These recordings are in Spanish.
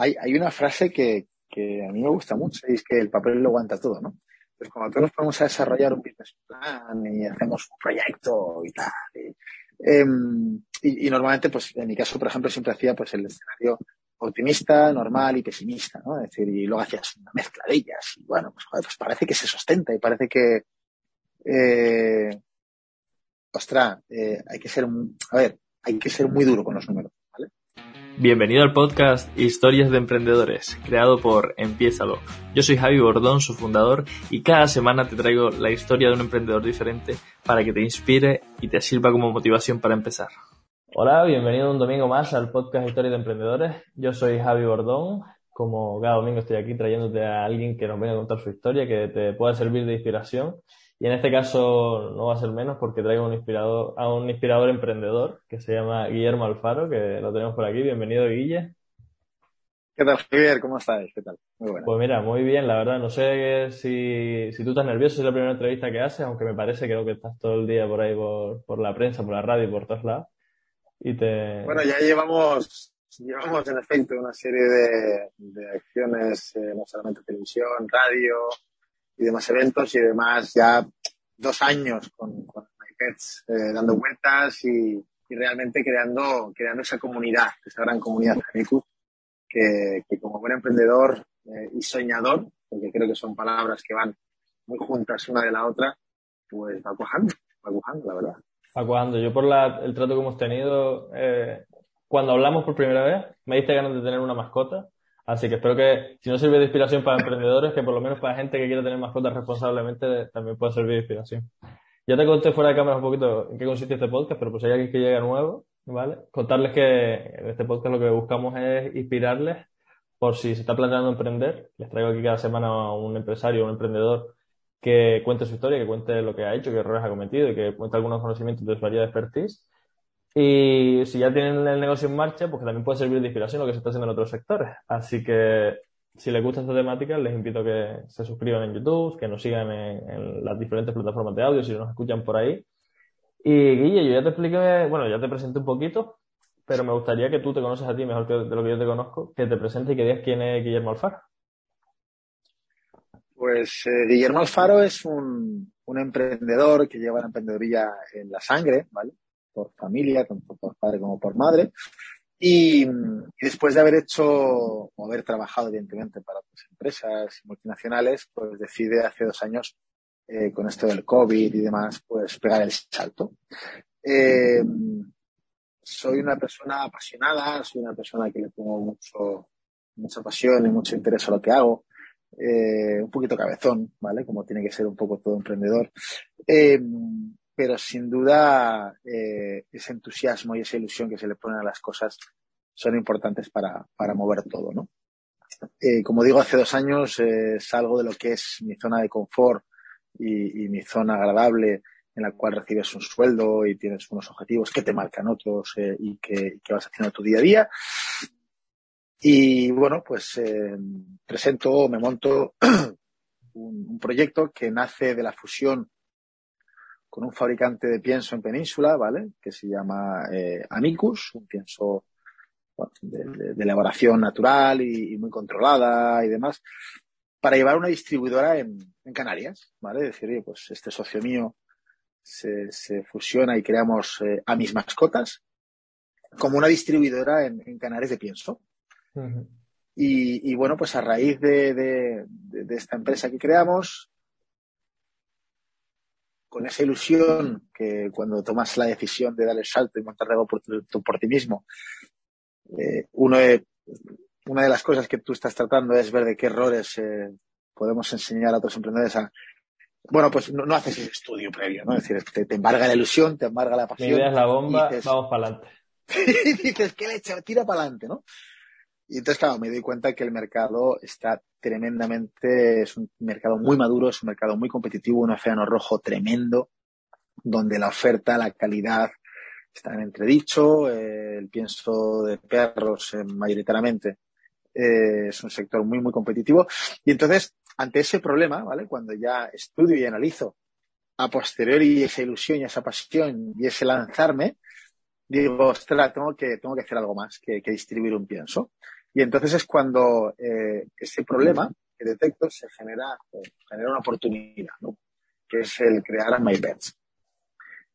hay, hay una frase que, a mí me gusta mucho y es que el papel lo aguanta todo, ¿no? Pues cuando todos nos ponemos a desarrollar un business plan y hacemos un proyecto y tal, y, em, y, normalmente, pues en mi caso, por ejemplo, siempre hacía pues el escenario optimista, normal y pesimista, ¿no? Es decir, y luego hacías una mezcla de ellas y bueno, pues, pues parece que se sustenta y parece que, eh, ostras, eh, hay que ser, a ver, hay que ser muy duro con los números. Bienvenido al podcast Historias de Emprendedores, creado por Empiézalo. Yo soy Javi Bordón, su fundador, y cada semana te traigo la historia de un emprendedor diferente para que te inspire y te sirva como motivación para empezar. Hola, bienvenido un domingo más al podcast Historias de Emprendedores. Yo soy Javi Bordón. Como cada domingo estoy aquí trayéndote a alguien que nos venga a contar su historia, que te pueda servir de inspiración y en este caso no va a ser menos porque traigo un inspirador, a un inspirador emprendedor que se llama Guillermo Alfaro, que lo tenemos por aquí. Bienvenido, Guille. ¿Qué tal, Javier? ¿Cómo estás? ¿Qué tal? Muy bueno. Pues mira, muy bien, la verdad. No sé si, si tú estás nervioso, es la primera entrevista que haces, aunque me parece creo que estás todo el día por ahí por, por la prensa, por la radio, por todos lados. Y te... Bueno, ya llevamos, llevamos en efecto una serie de, de acciones, eh, no solamente televisión, radio, y demás eventos y además ya dos años con, con MyPets eh, dando vueltas y, y, realmente creando, creando esa comunidad, esa gran comunidad de que, que como buen emprendedor eh, y soñador, porque creo que son palabras que van muy juntas una de la otra, pues va cuajando, va cuajando, la verdad. Va cuajando. Yo por la, el trato que hemos tenido, eh, cuando hablamos por primera vez, me diste ganas de tener una mascota Así que espero que, si no sirve de inspiración para emprendedores, que por lo menos para gente que quiera tener mascotas responsablemente también pueda servir de inspiración. Ya te conté fuera de cámara un poquito en qué consiste este podcast, pero pues hay alguien que llega nuevo, ¿vale? Contarles que en este podcast lo que buscamos es inspirarles por si se está planteando emprender. Les traigo aquí cada semana a un empresario, un emprendedor que cuente su historia, que cuente lo que ha hecho, qué errores ha cometido y que cuente algunos conocimientos de su área de expertise y si ya tienen el negocio en marcha, pues también puede servir de inspiración lo que se está haciendo en otros sectores. Así que si les gusta esta temática, les invito a que se suscriban en YouTube, que nos sigan en, las diferentes plataformas de audio si nos escuchan por ahí. Y Guille, yo ya te expliqué, bueno, ya te presenté un poquito, pero me gustaría que tú te conoces a ti mejor que de lo que yo te conozco, que te presentes y que digas quién es Guillermo Alfaro. Pues eh, Guillermo Alfaro es un, un emprendedor que lleva la emprendedoría en la sangre, ¿vale? Por familia, tanto por padre como por madre. Y, después de haber hecho o haber trabajado, evidentemente, para otras empresas multinacionales, pues decide hace dos años, eh, con esto del COVID y demás, pues pegar el salto. Eh, soy una persona apasionada, soy una persona que le pongo mucho, mucha pasión y mucho interés a lo que hago. Eh, un poquito cabezón, ¿vale? Como tiene que ser un poco todo emprendedor. Eh, pero sin duda eh, ese entusiasmo y esa ilusión que se le ponen a las cosas son importantes para, para mover todo, ¿no? Eh, como digo, hace dos años eh, salgo de lo que es mi zona de confort y, y, mi zona agradable en la cual recibes un sueldo y tienes unos objetivos que te marcan otros eh, y que, que, vas haciendo tu día a día. Y bueno, pues eh, presento, me monto un, un proyecto que nace de la fusión con un fabricante de pienso en Península, ¿vale? Que se llama eh, Amicus, un pienso bueno, de, de, de, elaboración natural y, y, muy controlada y demás, para llevar una distribuidora en, en Canarias, ¿vale? Decir, pues este socio mío se, se fusiona y creamos eh, a mis mascotas como una distribuidora en, en Canarias de pienso. Uh -huh. y, y, bueno, pues a raíz de, de esta empresa que creamos, con esa ilusión que cuando tomas la decisión de dar el salto y montar algo por, tu, por ti mismo, eh, uno de, una de las cosas que tú estás tratando es ver de qué errores eh, podemos enseñar a otros emprendedores a, bueno, pues no, no, haces ese estudio previo, ¿no? Es decir, te, te, embarga la ilusión, te embarga la pasión. Mi idea es la bomba, dices, vamos para adelante. y dices, ¿qué leche? Tira para adelante, ¿no? Y entonces, claro, me doy cuenta que el mercado está tremendamente, es un mercado muy maduro, es un mercado muy competitivo, un océano rojo tremendo, donde la oferta, la calidad están en entredicho, eh, el pienso de perros eh, mayoritariamente eh, es un sector muy, muy competitivo. Y entonces, ante ese problema, ¿vale? Cuando ya estudio y analizo a posteriori esa ilusión y esa pasión y ese lanzarme, digo, ostras, tengo que, tengo que hacer algo más que distribuir un pienso. Y entonces es cuando eh, ese problema que detecto se genera, genera una oportunidad, ¿no? que es el crear MyPets.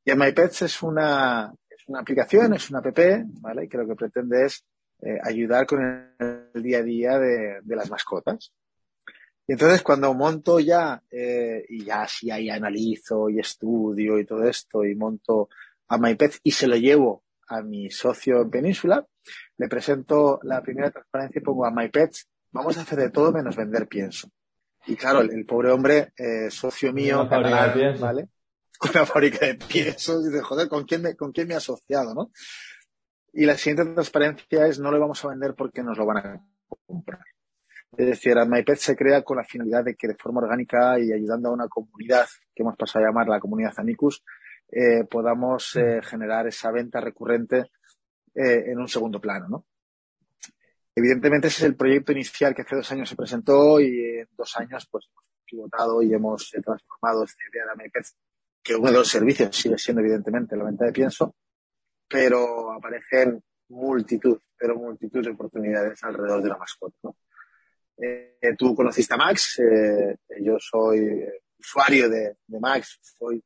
Y MyPets es una, es una aplicación, es una app, ¿vale? que lo que pretende es eh, ayudar con el, día a día de, de, las mascotas. Y entonces cuando monto ya, eh, y ya sí ahí analizo y estudio y todo esto, y monto a MyPets y se lo llevo a mi socio en Península, le presento la primera transparencia y pongo a MyPets, vamos a hacer de todo menos vender pienso. Y claro, el, pobre hombre, eh, socio mío, catalán, ¿vale? Una fábrica de piensos, y dice, joder, ¿con quién, me, ¿con quién me he asociado, no? Y la siguiente transparencia es no lo vamos a vender porque nos lo van a comprar. Es decir, MyPet se crea con la finalidad de que de forma orgánica y ayudando a una comunidad que hemos pasado a llamar la comunidad Amicus, eh, podamos eh, generar esa venta recurrente eh, en un segundo plano, ¿no? Evidentemente ese es el proyecto inicial que hace dos años se presentó y en dos años pues hemos pivotado y hemos transformado esta idea de MyPet, que uno de los servicios sigue siendo evidentemente la venta de pienso, pero aparecen multitud, pero multitud de oportunidades alrededor de la mascota, ¿no? Eh, tú conociste a Max, eh, yo soy usuario de, de Max, soy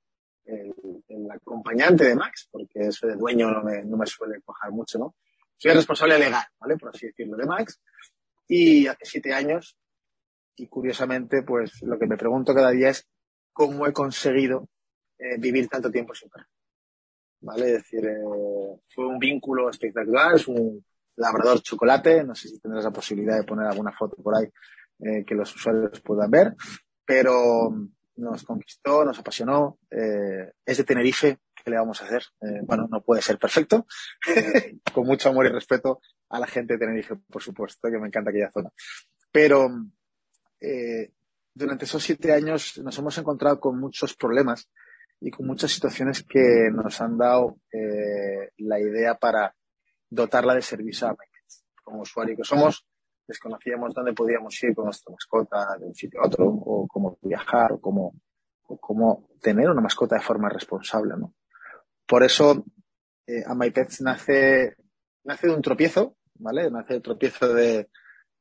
el, el, acompañante de Max, porque eso de dueño no me, no me suele cojar mucho, ¿no? Soy el responsable legal, ¿vale? Por así decirlo, de Max. Y hace siete años, y curiosamente, pues lo que me pregunto cada día es cómo he conseguido eh, vivir tanto tiempo sin perro. ¿Vale? Es decir, eh, fue un vínculo espectacular, es un, labrador chocolate. No sé si tendrás la posibilidad de poner alguna foto por ahí eh, que los usuarios puedan ver, pero nos conquistó, nos apasionó. Eh, es de Tenerife, ¿qué le vamos a hacer? Eh, bueno, no puede ser perfecto. Con mucho amor y respeto a la gente de Tenerife, por supuesto, que me encanta aquella zona. Pero eh, durante esos siete años nos hemos encontrado con muchos problemas y con muchas situaciones que nos han dado eh, la idea para dotarla de servicio a. Como usuario que somos, desconocíamos dónde podíamos ir con nuestra mascota de un sitio a otro, o cómo viajar, o cómo, o cómo tener una mascota de forma responsable, ¿no? Por eso, eh, a MyPets nace, nace de un tropiezo, ¿vale? Nace del tropiezo de,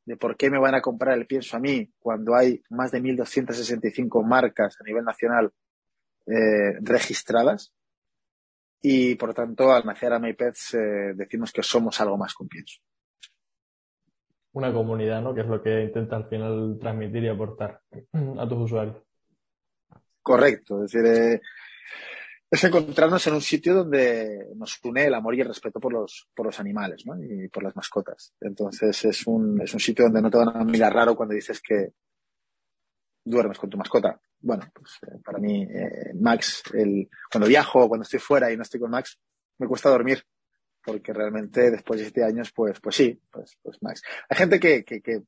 de por qué me van a comprar el pienso a mí cuando hay más de 1.265 marcas a nivel nacional eh, registradas y por tanto al nacer a MyPets eh, decimos que somos algo más con pienso. Una comunidad, ¿no? Que es lo que intenta al final transmitir y aportar a tus usuarios. Correcto, es decir, eh, es encontrarnos en un sitio donde nos une el amor y el respeto por los, por los animales, ¿no? Y por las mascotas. Entonces es un, es un sitio donde no te van a mirar raro cuando dices que duermes con tu mascota bueno, pues eh, para mí, eh, Max, el, cuando viajo, cuando estoy fuera y no estoy con Max, me cuesta dormir. Porque realmente después de siete años, pues, pues sí, pues, pues Max. Hay gente que, que, que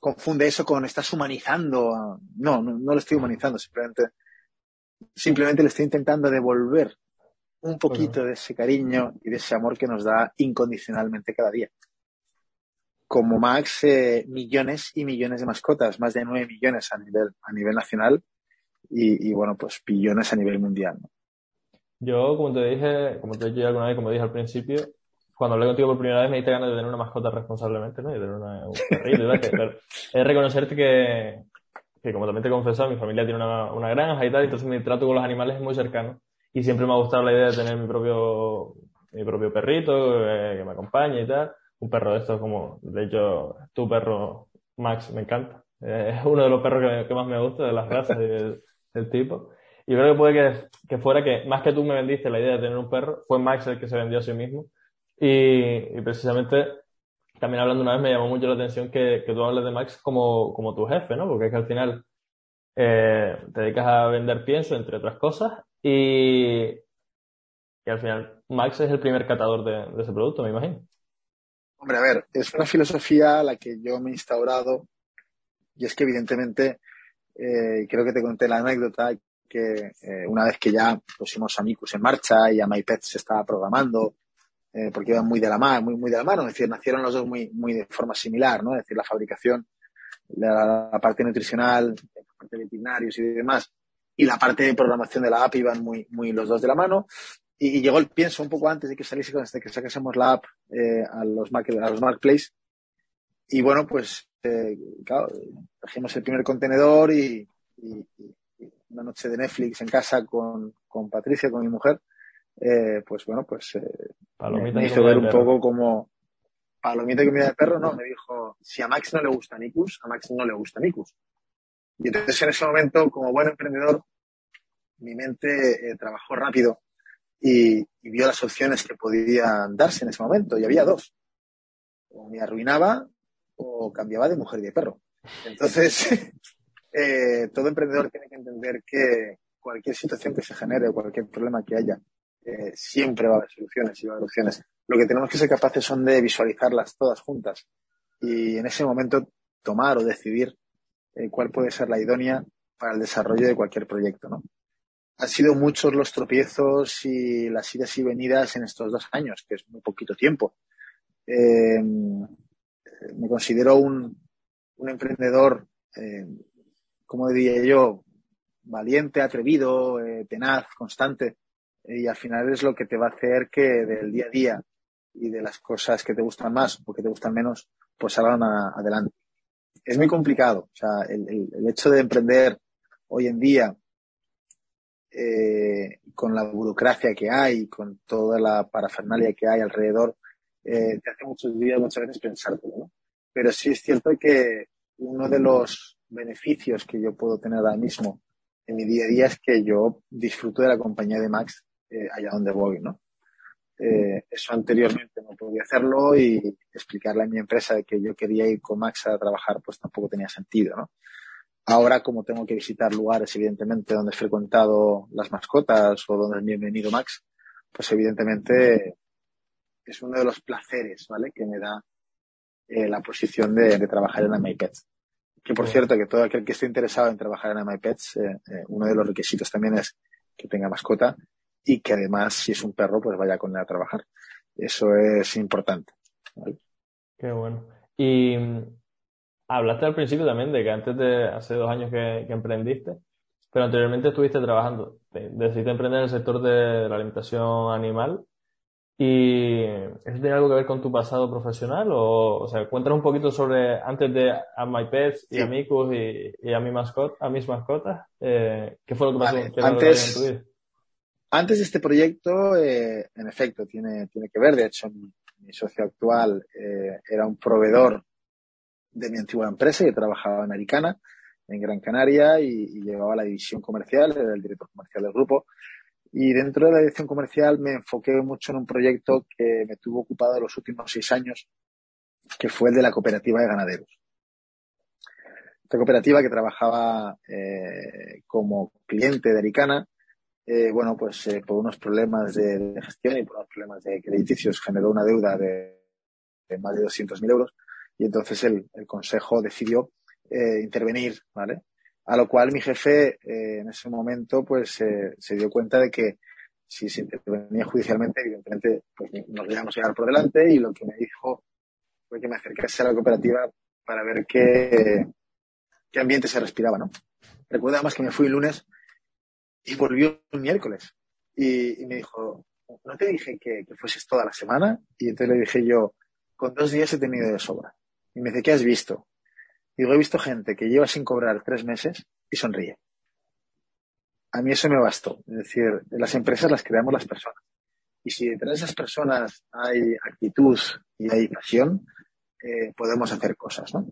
confunde eso con estás humanizando. No, no, no lo estoy humanizando, simplemente, simplemente le estoy intentando devolver un poquito de ese cariño y de ese amor que nos da incondicionalmente cada día como Max eh, millones y millones de mascotas, más de nueve millones a nivel, a nivel nacional y, y bueno, pues billones a nivel mundial. ¿no? Yo, como te dije, como te dije alguna vez, como dije al principio, cuando hablé contigo por primera vez me diste ganas de tener una mascota responsablemente, ¿no? Y tener una, un perrito, es reconocerte que, que, como también te he confesado, mi familia tiene una, una granja y tal, entonces mi trato con los animales es muy cercano. Y siempre me ha gustado la idea de tener mi propio, mi propio perrito, eh, que me acompañe y tal un perro de estos como, de hecho, tu perro, Max, me encanta. es uno de los perros que, más me gusta, de las razas y del, tipo. Y creo que puede que, que, fuera que, más que tú me vendiste la idea de tener un perro, fue Max el que se vendió a sí mismo. Y, precisamente, también hablando una vez, me llamó mucho la atención que, que tú hables de Max como, como tu jefe, ¿no? Porque es que al final eh, te dedicas a vender pienso, entre otras cosas, y, y al final Max es el primer catador de, de ese producto, me imagino. Hombre, a ver, es una filosofía a la que yo me he instaurado y es que evidentemente eh, creo que te conté la anécdota que eh, una vez que ya pusimos a Micus en marcha y a MyPet se estaba programando, eh, porque iban muy de la mano, muy, muy de la mano, es decir, nacieron los dos muy, muy de forma similar, ¿no? Es decir, la fabricación, la, la parte nutricional, la parte de veterinarios y demás, y la parte de programación de la app iban muy, muy los dos de la mano y, llegó el pienso un poco antes de que saliese, de que sacásemos la app eh, a los, a los marketplace y bueno, pues, eh, claro, trajimos el primer contenedor y, una noche de Netflix en casa con, con Patricia, con mi mujer, eh, pues bueno, pues eh, me hizo ver un poco como palomita y comida de perro, no, me dijo, si a Max no le gusta Nicus, a Max no le gusta Nicus. Y entonces en ese momento, como buen emprendedor, mi mente eh, trabajó rápido y, y, vio las opciones que podían darse en ese momento, y había dos. O me arruinaba o cambiaba de mujer y de perro. Entonces, eh, todo emprendedor tiene que entender que cualquier situación que se genere, cualquier problema que haya, eh, siempre va a haber soluciones y va a haber opciones. Lo que tenemos que ser capaces son de visualizarlas todas juntas y en ese momento tomar o decidir eh, cuál puede ser la idónea para el desarrollo de cualquier proyecto, ¿no? Han sido muchos los tropiezos y las idas y venidas en estos dos años, que es muy poquito tiempo. Me considero un, un emprendedor, como diría yo, valiente, atrevido, eh, tenaz, constante. Y al final es lo que te va a hacer que del día a día y de las cosas que te gustan más o que te gustan menos, pues salgan adelante. Es muy complicado. O sea, el, el, el hecho de emprender hoy en día eh, con la burocracia que hay, con toda la parafernalia que hay alrededor, eh, te hace muchos días, muchas veces pensártelo, ¿no? Pero sí es cierto que uno de los beneficios que yo puedo tener ahora mismo en mi día a día es que yo disfruto de la compañía de Max eh, allá donde voy, ¿no? Eh, eso anteriormente no podía hacerlo y explicarle a mi empresa que yo quería ir con Max a trabajar, pues tampoco tenía sentido, ¿no? Ahora, como tengo que visitar lugares, evidentemente, donde he frecuentado las mascotas o donde es bienvenido Max, pues evidentemente es uno de los placeres, ¿vale? Que me da eh, la posición de, de, trabajar en MyPets. Que por cierto, que todo aquel que esté interesado en trabajar en MyPets, eh, eh, uno de los requisitos también es que tenga mascota y que además, si es un perro, pues vaya con él a trabajar. Eso es importante. ¿vale? Qué bueno. Y mm, hablaste al principio también de que antes de hace dos años que, que emprendiste, pero anteriormente estuviste trabajando, decidiste emprender en el sector de la alimentación animal ¿Y eso tiene algo que ver con tu pasado profesional? O, o sea, cuéntanos un poquito sobre, antes de a My Pets y sí. y, y, a, mi mascota, a mis mascotas, eh, ¿qué fue lo que pasó vale. antes, en tu vida? Antes de este proyecto, eh, en efecto, tiene, tiene que ver. De hecho, mi, mi socio actual eh, era un proveedor de mi antigua empresa. Yo trabajaba en Aricana, en Gran Canaria, y, y llevaba la división comercial, era el director comercial del grupo. Y dentro de la dirección comercial me enfoqué mucho en un proyecto que me tuvo ocupado los últimos seis años, que fue el de la cooperativa de ganaderos. Esta cooperativa que trabajaba eh, como cliente de Aricana, eh, bueno, pues eh, por unos problemas de, gestión y por unos problemas de crediticios generó una deuda de, de más de 200.000 euros y entonces el, el consejo decidió eh, intervenir, ¿vale? A lo cual mi jefe eh, en ese momento pues eh, se dio cuenta de que si se intervenía judicialmente, evidentemente pues, nos íbamos a llegar por delante y lo que me dijo fue que me acercase a la cooperativa para ver qué, qué ambiente se respiraba, ¿no? Recuerdo que me fui el lunes y volvió el miércoles y, y me dijo, ¿no te dije que, que, fueses toda la semana? Y entonces le dije yo, con dos días he tenido de sobra. Y me dice, ¿qué has visto? Digo, he visto gente que lleva sin cobrar tres meses y sonríe. A mí eso me bastó. Es decir, las empresas las creamos las personas. Y si detrás de esas personas hay actitud y hay pasión, eh, podemos hacer cosas, ¿no?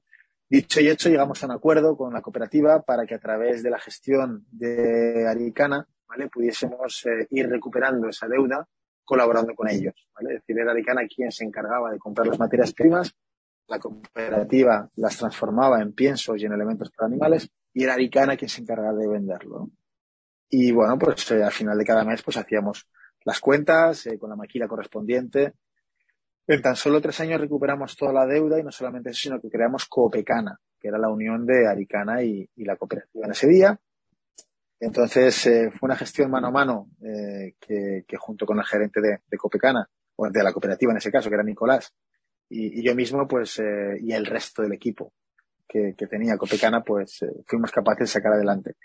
Dicho y hecho, llegamos a un acuerdo con la cooperativa para que a través de la gestión de Aricana, ¿vale? Pudiésemos eh, ir recuperando esa deuda colaborando con ellos, ¿vale? Es decir, era Aricana quien se encargaba de comprar las materias primas la cooperativa las transformaba en piensos y en elementos para animales y era Aricana quien se encargaba de venderlo. Y bueno, pues eh, al final de cada mes pues hacíamos las cuentas eh, con la maquila correspondiente. En tan solo tres años recuperamos toda la deuda y no solamente eso, sino que creamos Coopecana, que era la unión de Aricana y, la cooperativa en ese día. Entonces eh, fue una gestión mano a mano que, que, junto con el gerente de, de Copecana, o de la cooperativa en ese caso, que era Nicolás, y, yo mismo, pues, eh, y el resto del equipo que, tenía Copecana, pues, eh, fuimos capaces de sacar adelante.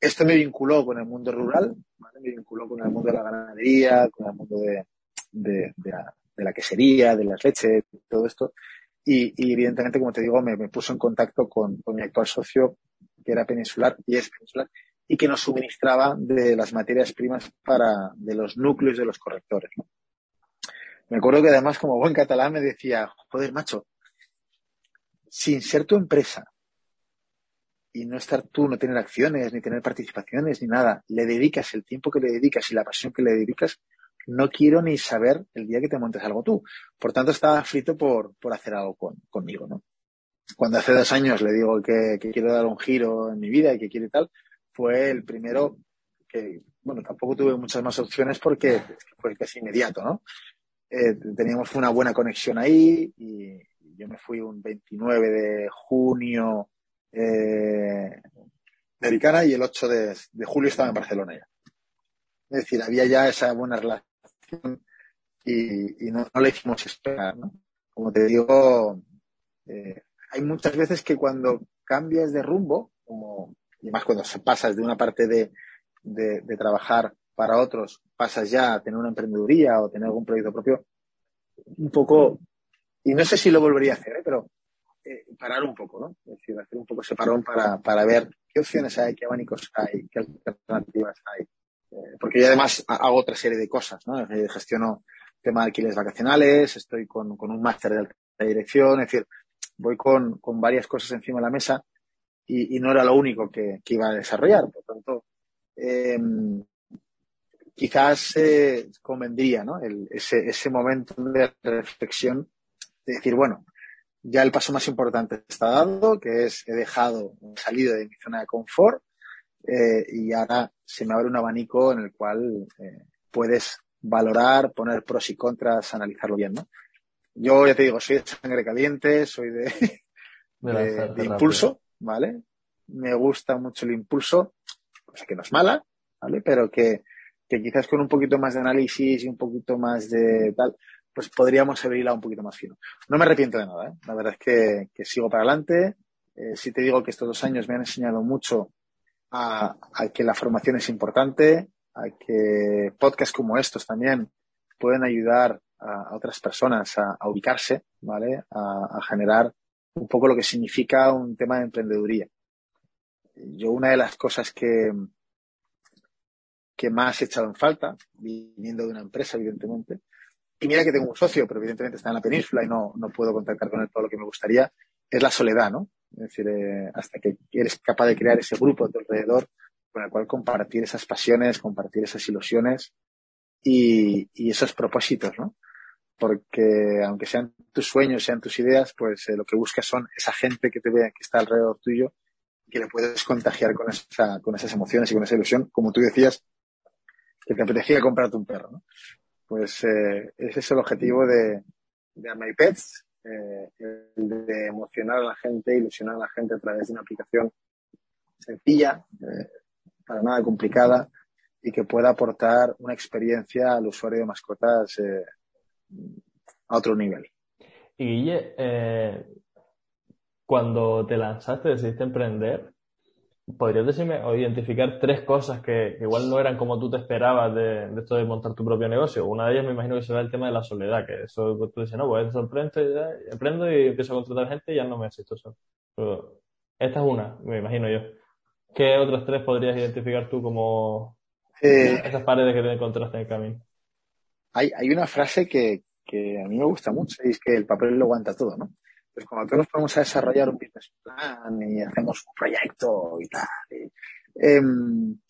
Esto me vinculó con el mundo rural, me vinculó con el mundo de la ganadería, con el mundo de, de, la, quesería, de las leches, todo esto. y, evidentemente, como te digo, me, puso en contacto con, con, mi actual socio, que era peninsular y es peninsular, y que nos suministraba de las materias primas para, de los núcleos de los correctores. Me acuerdo que además, como buen catalán, me decía, joder, macho, sin ser tu empresa y no estar tú, no tener acciones, ni tener participaciones, ni nada, le dedicas el tiempo que le dedicas y la pasión que le dedicas, no quiero ni saber el día que te montes algo tú. Por tanto, estaba frito por, por hacer algo con, conmigo, ¿no? Cuando hace dos años le digo que, que, quiero dar un giro en mi vida y que quiero tal, fue el primero que, bueno, tampoco tuve muchas más opciones porque fue casi inmediato, ¿no? Eh, teníamos una buena conexión ahí y yo me fui un 29 de junio eh, de y el 8 de, julio estaba en Barcelona ya. Es decir, había ya esa buena relación y, y no, no, le hicimos esperar, ¿no? Como te digo, eh, hay muchas veces que cuando cambias de rumbo, como, y más cuando pasas de una parte de, de, de trabajar para otros, pasas ya a tener una emprendeduría o tener algún proyecto propio, un poco, y no sé si lo volvería a hacer, ¿eh? pero eh, parar un poco, ¿no? Es decir, hacer un poco ese parón para, para ver qué opciones hay, qué abanicos hay, qué alternativas hay. Eh, porque yo además hago otra serie de cosas, ¿no? Gestiono tema de alquileres vacacionales, estoy con, con un máster de alta dirección, es decir, voy con, con varias cosas encima de la mesa y, y no era lo único que, que, iba a desarrollar. Por tanto, eh, quizás eh, convendría ¿no? El, ese, ese momento de reflexión de decir, bueno, ya el paso más importante está dado, que es he dejado, he salido de mi zona de confort eh, y ahora se me abre un abanico en el cual eh, puedes valorar, poner pros y contras, analizarlo bien, ¿no? Yo ya te digo, soy de sangre caliente, soy de, de, de impulso, ¿vale? Me gusta mucho el impulso, cosa que no es mala, ¿vale? Pero que, que quizás con un poquito más de análisis y un poquito más de tal, pues podríamos haber un poquito más fino. No me arrepiento de nada, ¿eh? La verdad es que, que sigo para adelante. Eh, si te digo que estos dos años me han enseñado mucho a, a, que la formación es importante, a que podcasts como estos también pueden ayudar a, a otras personas a, a, ubicarse, ¿vale? A, generar un poco lo que significa un tema de emprendeduría. Yo una de las cosas que, que más he echado en falta, viniendo de una empresa, evidentemente. Y mira que tengo un socio, pero evidentemente está en la península y no, no puedo contactar con él todo lo que me gustaría, es la soledad, ¿no? Es decir, eh, hasta que eres capaz de crear ese grupo tu alrededor con el cual compartir esas pasiones, compartir esas ilusiones y, y esos propósitos, ¿no? Porque aunque sean tus sueños, sean tus ideas, pues eh, lo que buscas son esa gente que te ve, que está alrededor tuyo, que le puedes contagiar con, esa, con esas emociones y con esa ilusión, como tú decías, que te apetecía comprarte un perro, ¿no? Pues eh, ese es el objetivo de, de My Pets, eh, el de emocionar a la gente, ilusionar a la gente a través de una aplicación sencilla, eh, para nada complicada, y que pueda aportar una experiencia al usuario de mascotas a otro nivel. Y Guille, cuando te lanzaste, decidiste emprender, ¿Podrías decirme o identificar tres cosas que igual no eran como tú te esperabas de, de, esto de montar tu propio negocio? Una de ellas me imagino que será el tema de la soledad, que eso tú dices, no, pues sorprendo, ya, emprendo y empiezo a contratar gente y ya no me asisto solo. Pero esta es una, me imagino yo. ¿Qué otras tres podrías identificar tú como eh, esas paredes que te encontraste en el camino? Hay, hay una frase que, que a mí me gusta mucho y es que el papel lo aguanta todo, ¿no? Pues cuando todos nos ponemos a desarrollar un business plan y hacemos un proyecto y tal. Y, eh,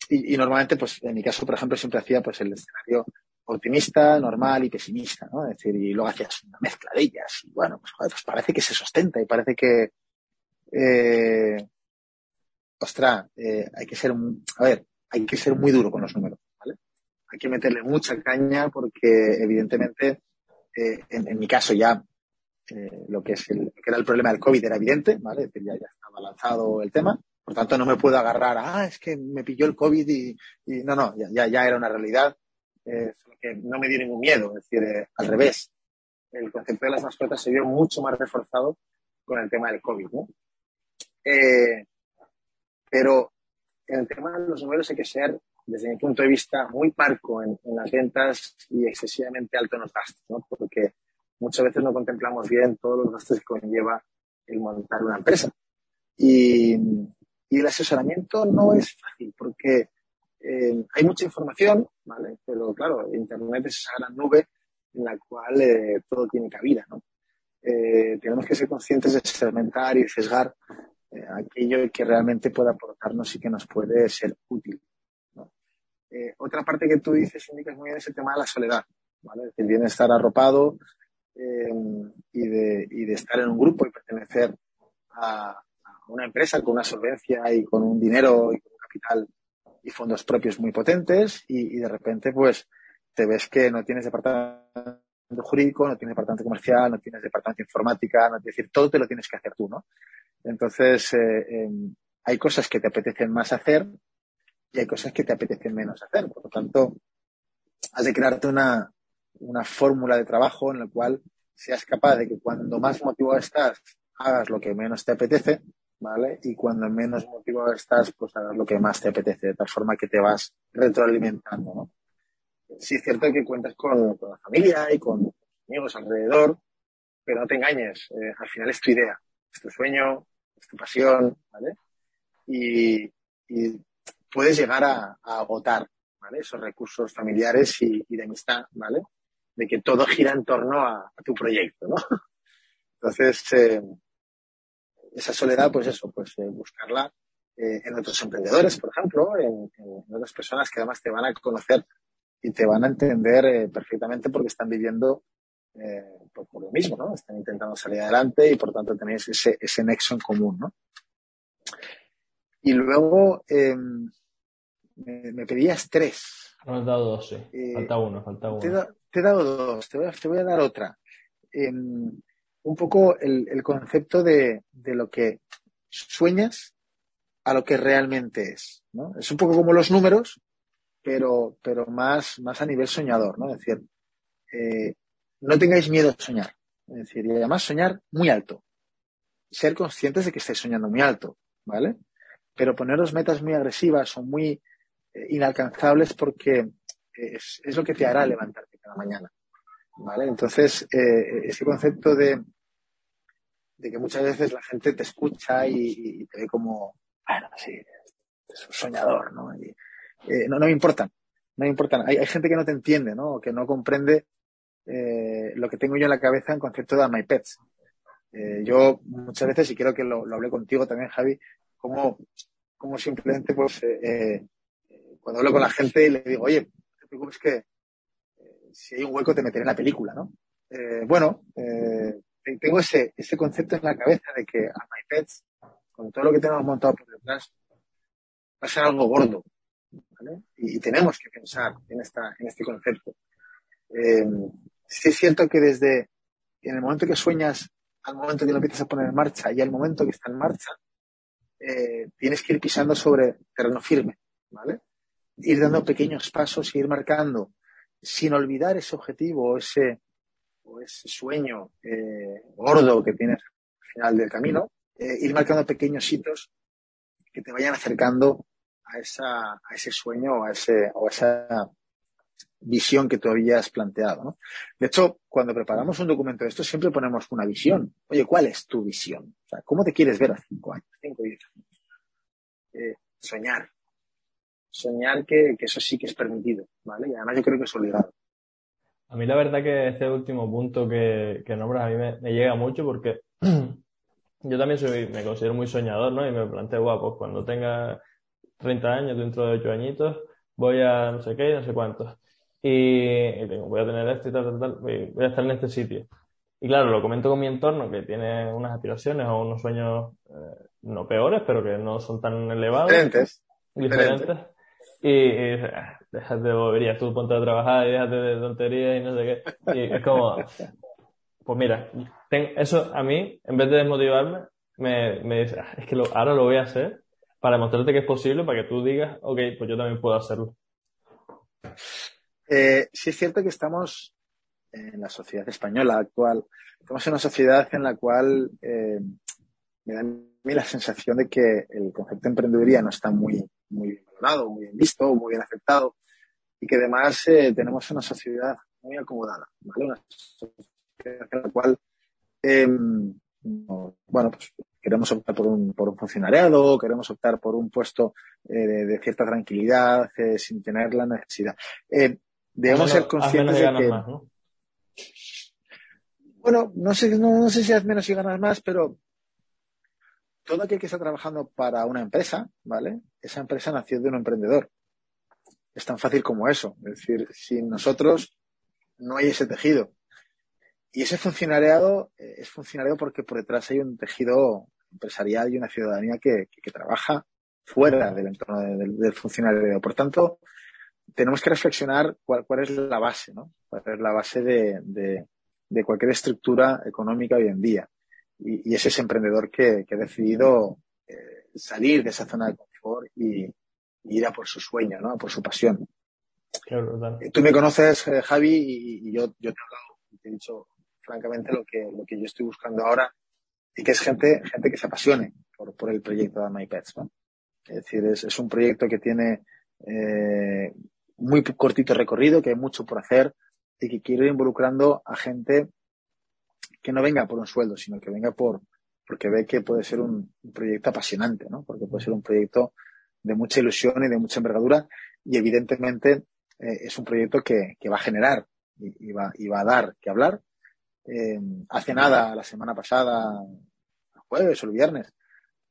y, normalmente, pues en mi caso, por ejemplo, siempre hacía pues el escenario optimista, normal y pesimista, ¿no? Es decir, y luego hacías una mezcla de ellas. Y bueno, pues, joder, pues parece que se sustenta y parece que, eh, ostras, eh, hay que ser, a ver, hay que ser muy duro con los números, ¿vale? Hay que meterle mucha caña porque, evidentemente, eh, en mi caso ya eh, lo que es el, que era el problema del COVID era evidente, ¿vale? Ya, ya estaba lanzado el tema. Por tanto, no me puedo agarrar a, ah, es que me pilló el COVID y, y no, no, ya, ya, ya, era una realidad. Eh, que no me dio ningún miedo, es decir, eh, al revés. El concepto de las mascotas se vio mucho más reforzado con el tema del COVID, ¿no? Eh, pero en el tema de los números hay que ser, desde mi punto de vista, muy parco en, en las ventas y excesivamente alto en los gastos, ¿no? Porque muchas veces no contemplamos bien todos los gastos que conlleva el montar una empresa. Y, y el asesoramiento no es fácil porque eh, hay mucha información, ¿vale? Pero claro, Internet es esa gran nube en la cual eh, todo tiene cabida, ¿no? Eh, tenemos que ser conscientes de segmentar y sesgar eh, aquello que realmente puede aportarnos y que nos puede ser útil. ¿no? Eh, otra parte que tú dices, indicas muy bien, es el tema de la soledad, ¿vale? El bienestar arropado y, de, y de estar en un grupo y pertenecer a, una empresa con una solvencia y con un dinero y con un capital y fondos propios muy potentes y, de repente pues te ves que no tienes departamento jurídico, no tienes departamento comercial, no tienes departamento informática, no, es decir, todo te lo tienes que hacer tú, ¿no? Entonces, eh, eh, hay cosas que te apetecen más hacer y hay cosas que te apetecen menos hacer. Por lo tanto, has de crearte una, una fórmula de trabajo en la cual seas capaz de que cuando más motivado estás, hagas lo que menos te apetece, ¿vale? Y cuando menos motivado estás, pues hagas lo que más te apetece, de tal forma que te vas retroalimentando, ¿no? Sí es cierto que cuentas con, con la familia y con amigos alrededor, pero no te engañes, eh, al final es tu idea, es tu sueño, es tu pasión, ¿vale? Y, puedes llegar a, agotar, ¿vale? Esos recursos familiares y, de amistad, ¿vale? De que todo gira en torno a, a tu proyecto, ¿no? Entonces, eh, esa soledad, pues eso, pues eh, buscarla eh, en otros emprendedores, por ejemplo, en, en, otras personas que además te van a conocer y te van a entender perfectamente porque están viviendo por, por, lo mismo, ¿no? Están intentando salir adelante y por tanto tenéis ese, ese nexo en común, ¿no? Y luego me, me, pedías tres. Me has dado dos, sí. falta uno, falta uno. Te, he dado dos, te voy a, te voy a dar otra. un poco el, concepto de, lo que sueñas a lo que realmente es. Es un poco como los números, pero, más a nivel soñador, ¿no? Es decir, eh, no tengáis miedo a soñar. Es decir, y además soñar muy alto. Ser conscientes de que estáis soñando muy alto, ¿vale? Pero poneros metas muy agresivas o muy eh, inalcanzables porque es, es, lo que te hará levantarte cada mañana, ¿vale? Entonces, eh, ese concepto de, de que muchas veces la gente te escucha y, y te ve como, bueno, sí, es un soñador, ¿no? Eh, no, no me importan, no me importan. Hay, gente que no te entiende, ¿no? Que no comprende eh, lo que tengo yo en la cabeza en concepto de My Pets. Eh, yo muchas veces, y creo que lo, lo, hablé contigo también, Javi, como, como simplemente, pues, eh, eh, cuando hablo con la gente y le digo, oye, no te preocupes que eh, si hay un hueco te meteré en la película, ¿no? bueno, tengo ese, ese concepto en la cabeza de que a My Pets, con todo lo que tenemos montado por detrás, va a ser algo gordo, ¿vale? Y, y, tenemos que pensar en, esta, en este concepto. Eh, sí es cierto que desde en el momento que sueñas al momento que lo empiezas a poner en marcha y al momento que está en marcha, eh, tienes que ir pisando sobre terreno firme, ¿vale? Ir dando pequeños pasos y ir marcando, sin olvidar ese objetivo o ese, o ese sueño eh, gordo que tienes al final del camino, eh, ir marcando pequeños hitos que te vayan acercando a, esa, a ese sueño o a, ese, o a esa visión que tú habías planteado. ¿no? De hecho, cuando preparamos un documento de esto, siempre ponemos una visión. Oye, ¿cuál es tu visión? O sea, ¿cómo te quieres ver a cinco años, cinco, años? Eh, soñar. Soñar que, que, eso sí que es permitido, ¿vale? Y además yo creo que es obligado. A mí la verdad que este último punto que, que nombras a mí me, me llega mucho porque yo también soy, me considero muy soñador, ¿no? Y me planteo, guau, pues cuando tenga 30 años, dentro de 8 añitos, voy a no sé qué, no sé cuántos. Y, y tengo, voy a tener esto y tal, tal, tal, voy a estar en este sitio. Y claro, lo comento con mi entorno, que tiene unas aspiraciones o unos sueños eh, no peores, pero que no son tan elevados. Diferentes. Diferentes. Y, y déjate de boberías, tú ponte a trabajar y déjate de tonterías y no sé qué. Y es como, pues mira, ten, eso a mí, en vez de desmotivarme, me, me dice, ah, es que lo, ahora lo voy a hacer para demostrarte que es posible, para que tú digas, ok, pues yo también puedo hacerlo. Eh, sí es cierto que estamos en la sociedad española actual, estamos en una sociedad en la cual eh, me da a mí la sensación de que el concepto de emprendeduría no está muy, muy valorado, muy bien visto, muy bien aceptado y que además eh, tenemos una sociedad muy acomodada, ¿vale? Una sociedad la cual, em, bueno, pues queremos optar por un, por un funcionariado, queremos optar por un puesto eh, de, cierta tranquilidad eh, sin tener la necesidad. Debemos ser conscientes de que... ¿no? Bueno, no sé, no, sé si haz menos y ganas más, pero todo aquel que está trabajando para una empresa, ¿vale? Esa empresa nació de un emprendedor. Es tan fácil como eso. Es decir, sin nosotros no hay ese tejido. Y ese funcionariado eh, es funcionario porque por detrás hay un tejido empresarial y una ciudadanía que, trabaja fuera del entorno del, funcionariado. Por tanto, tenemos que reflexionar cuál, es la base, ¿no? Cuál es la base de, cualquier estructura económica hoy en día. Y, es ese emprendedor que, ha decidido eh, salir de esa zona de confort y, ir a por su sueño, ¿no? Por su pasión. Eh, tú me conoces, Javi, y, yo, yo te he hablado, te he dicho francamente lo que, lo que yo estoy buscando ahora y que es gente, gente que se apasione por, por el proyecto de My Pets. Es decir, es, es, un proyecto que tiene eh, muy cortito recorrido, que hay mucho por hacer y que quiero ir involucrando a gente que no venga por un sueldo, sino que venga por porque ve que puede ser un, proyecto apasionante, ¿no? Porque puede ser un proyecto de mucha ilusión y de mucha envergadura y evidentemente eh, es un proyecto que, que va a generar y, va, y va a dar que hablar eh, hace nada, la semana pasada, el jueves o el viernes,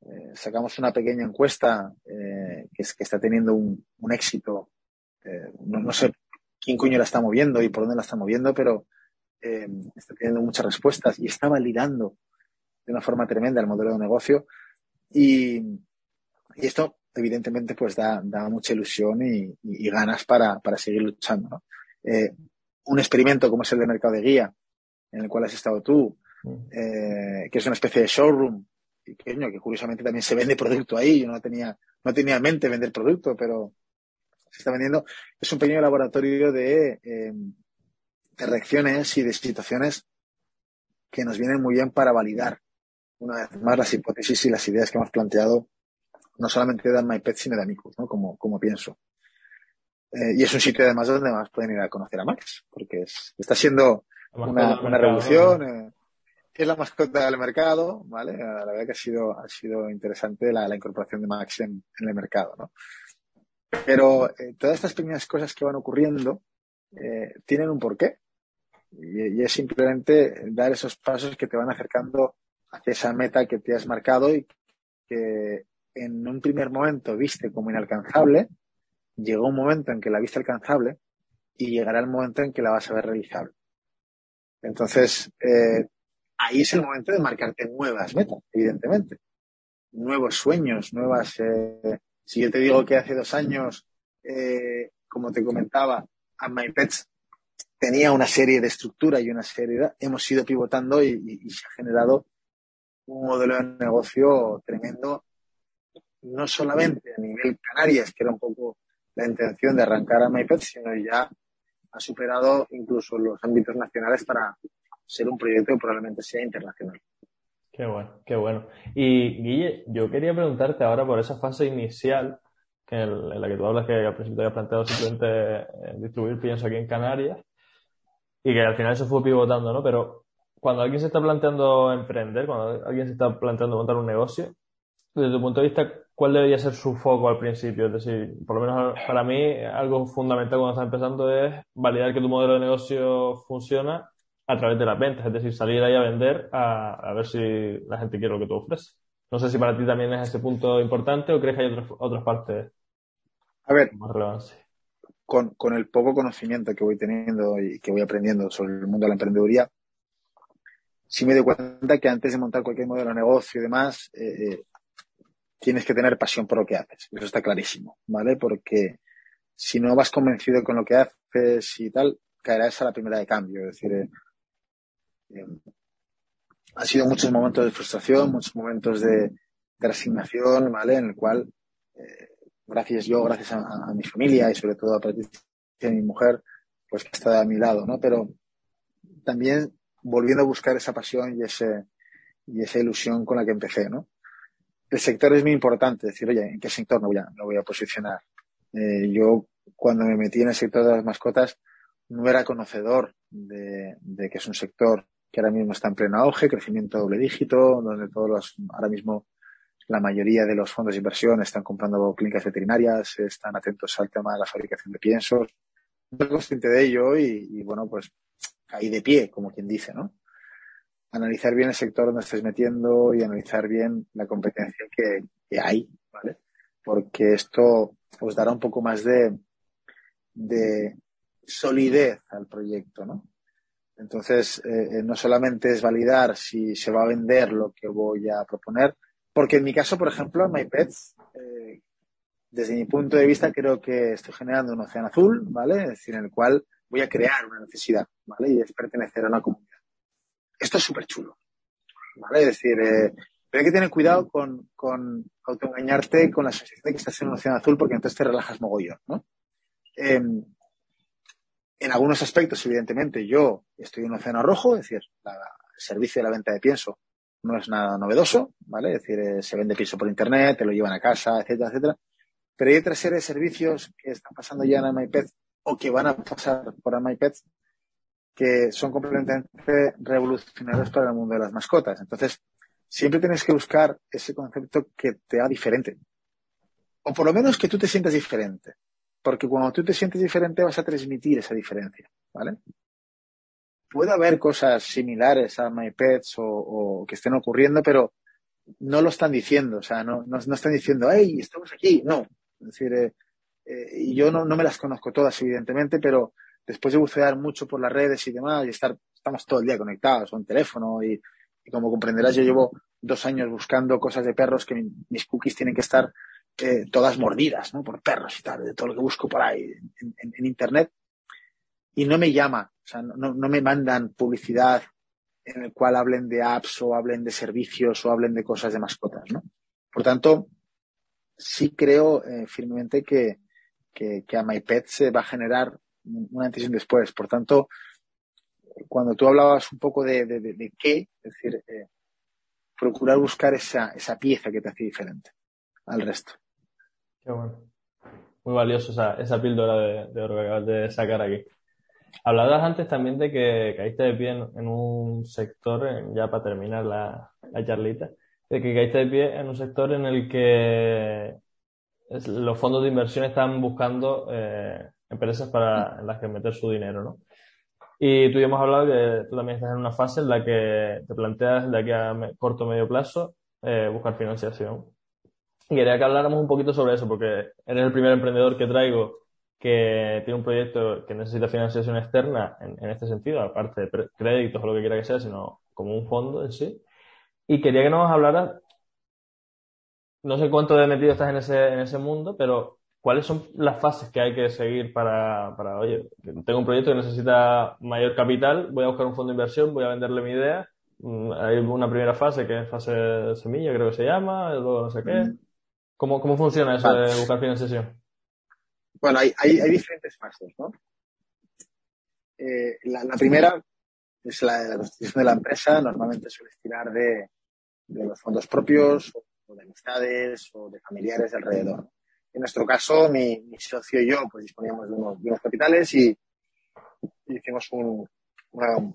eh, sacamos una pequeña encuesta que, es, que está teniendo un, éxito. No, sé quién coño la está moviendo y por dónde la está moviendo, pero está teniendo muchas respuestas y está validando de una forma tremenda el modelo de negocio. Y, esto, evidentemente, pues da, mucha ilusión y, ganas para, para, seguir luchando. un experimento como es el de mercado de guía, en el cual has estado tú, mm. eh, que es una especie de showroom, y que, que curiosamente también se vende producto ahí. Yo no tenía, no tenía en mente vender producto, pero se está vendiendo. Es un pequeño laboratorio de, eh, de reacciones y de situaciones que nos vienen muy bien para validar una vez más las hipótesis y las ideas que hemos planteado, no solamente de MyPet, sino de Amicus, ¿no? Como, como pienso. Eh, y es un sitio además donde más pueden ir a conocer a Max, porque está siendo una, una revolución. Eh, es la mascota del mercado, ¿vale? La verdad que ha sido, ha sido interesante la, la incorporación de Max en, en, el mercado, ¿no? Pero eh, todas estas pequeñas cosas que van ocurriendo tienen un porqué. Y, es simplemente dar esos pasos que te van acercando hacia esa meta que te has marcado y que en un primer momento viste como inalcanzable, llegó un momento en que la viste alcanzable y llegará el momento en que la vas a ver realizable. Entonces, eh, ahí es el momento de marcarte nuevas metas, evidentemente. Nuevos sueños, nuevas. Eh, si yo te digo que hace dos años, eh, como te comentaba, a My Pets tenía una serie de estructura y una serie de. Hemos ido pivotando y, se ha generado un modelo de negocio tremendo, no solamente a nivel Canarias, que era un poco la intención de arrancar a MyPet, sino ya ha superado incluso los ámbitos nacionales para ser un proyecto que probablemente sea internacional. Qué bueno, qué bueno. Y Guille, yo quería preguntarte ahora por esa fase inicial, en la que tú hablas que al principio te había planteado simplemente eh, distribuir pienso aquí en Canarias, y que al final eso fue pivotando, ¿no? Pero cuando alguien se está planteando emprender, cuando alguien se está planteando montar un negocio, desde tu punto de vista, ¿cuál debería ser su foco al principio? Es decir, por lo menos para mí, algo fundamental cuando estás empezando es validar que tu modelo de negocio funciona a través de las ventas, es decir, salir ahí a vender a, ver si la gente quiere lo que tú ofreces. No sé si para ti también es ese punto importante o crees que hay otras, otras partes a ver, más relevantes. Con, con el poco conocimiento que voy teniendo y que voy aprendiendo sobre el mundo de la emprendeduría, sí me doy cuenta que antes de montar cualquier modelo de negocio y demás, eh, eh tienes que tener pasión por lo que haces. Eso está clarísimo, ¿vale? Porque si no vas convencido con lo que haces y tal, caerás a la primera de cambio. Es decir, eh, eh han sido muchos momentos de frustración, muchos momentos de, resignación, ¿vale? En el cual, eh, gracias yo, gracias a, mi familia y sobre todo a Patricia, mi mujer, pues que está a mi lado, ¿no? Pero también volviendo a buscar esa pasión y ese, y esa ilusión con la que empecé, ¿no? el sector es muy importante, decir, oye, ¿en qué sector me voy a, voy a posicionar? Eh, yo, cuando me metí en el sector de las mascotas, no era conocedor de, que es un sector que ahora mismo está en pleno auge, crecimiento doble dígito, donde todos los, ahora mismo la mayoría de los fondos de inversión están comprando clínicas veterinarias, están atentos al tema de la fabricación de piensos. Soy consciente de ello y, y, bueno, pues caí de pie, como quien dice, ¿no? Analizar bien el sector donde estés metiendo y analizar bien la competencia que, que hay, ¿vale? Porque esto os dará un poco más de, de solidez al proyecto, ¿no? Entonces, eh, eh, no solamente es validar si se va a vender lo que voy a proponer, porque en mi caso, por ejemplo, MyPets, eh, desde mi punto de vista, creo que estoy generando un océano azul, ¿vale? Es decir, en el cual voy a crear una necesidad, ¿vale? Y es pertenecer a una comunidad. Esto es súper chulo, ¿vale? Es decir, eh, pero hay que tener cuidado con, con autoengañarte con la sensación de que estás en un océano azul porque entonces te relajas mogollón, ¿no? Eh, en algunos aspectos, evidentemente, yo estoy en un océano rojo, es decir, la, el servicio de la venta de pienso no es nada novedoso, ¿vale? Es decir, eh, se vende pienso por internet, te lo llevan a casa, etcétera, etcétera. Pero hay otra serie de servicios que están pasando ya en MyPet o que van a pasar por MyPet que son completamente revolucionarios para el mundo de las mascotas. Entonces, siempre tienes que buscar ese concepto que te haga diferente. O por lo menos que tú te sientas diferente. Porque cuando tú te sientes diferente vas a transmitir esa diferencia, ¿vale? Puede haber cosas similares a MyPets o, o que estén ocurriendo, pero no lo están diciendo, o sea, no, no, no están diciendo, hey, estamos aquí, no. Es decir, eh, eh, yo no, no me las conozco todas, evidentemente, pero después de bucear mucho por las redes y demás, y estar, estamos todo el día conectados, con teléfono, y, como comprenderás, yo llevo dos años buscando cosas de perros que mi, mis cookies tienen que estar eh, todas mordidas, ¿no? Por perros y tal, de todo lo que busco por ahí en, en Internet. Y no me llama, o sea, no, no me mandan publicidad en el cual hablen de apps o hablen de servicios o hablen de cosas de mascotas, ¿no? Por tanto, sí creo eh, firmemente que, que, que, a MyPet se va a generar una antes y un después. Por tanto, cuando tú hablabas un poco de, de, de, de qué, es decir, eh, procurar buscar esa, esa pieza que te hace diferente al resto. Qué bueno. Muy valioso esa, esa píldora de, de oro que acabas de sacar aquí. Hablabas antes también de que caíste de pie en, en un sector, ya para terminar la, la, charlita, de que caíste de pie en un sector en el que los fondos de inversión están buscando eh, empresas para, en las que meter su dinero, ¿no? Y tú ya hemos hablado que tú también estás en una fase en la que te planteas de aquí a corto o medio plazo eh, buscar financiación. Y quería que habláramos un poquito sobre eso, porque eres el primer emprendedor que traigo que tiene un proyecto que necesita financiación externa en, en este sentido, aparte de créditos o lo que quiera que sea, sino como un fondo en sí. Y quería que nos hablaras, no sé cuánto de metido estás en ese, en ese mundo, pero ¿cuáles son las fases que hay que seguir para, para, oye, tengo un proyecto que necesita mayor capital, voy a buscar un fondo de inversión, voy a venderle mi idea? Mm, hay una primera fase que es fase de semilla, creo que se llama, luego no sé qué. ¿Cómo, cómo funciona eso de buscar financiación? Bueno, hay, hay, diferentes fases, ¿no? Eh, la, primera es la la constitución de la empresa, normalmente suele estirar de, los fondos propios, o de amistades, o de familiares de alrededor. En nuestro caso, mi, socio y yo pues disponíamos de unos, de unos capitales y, hicimos un,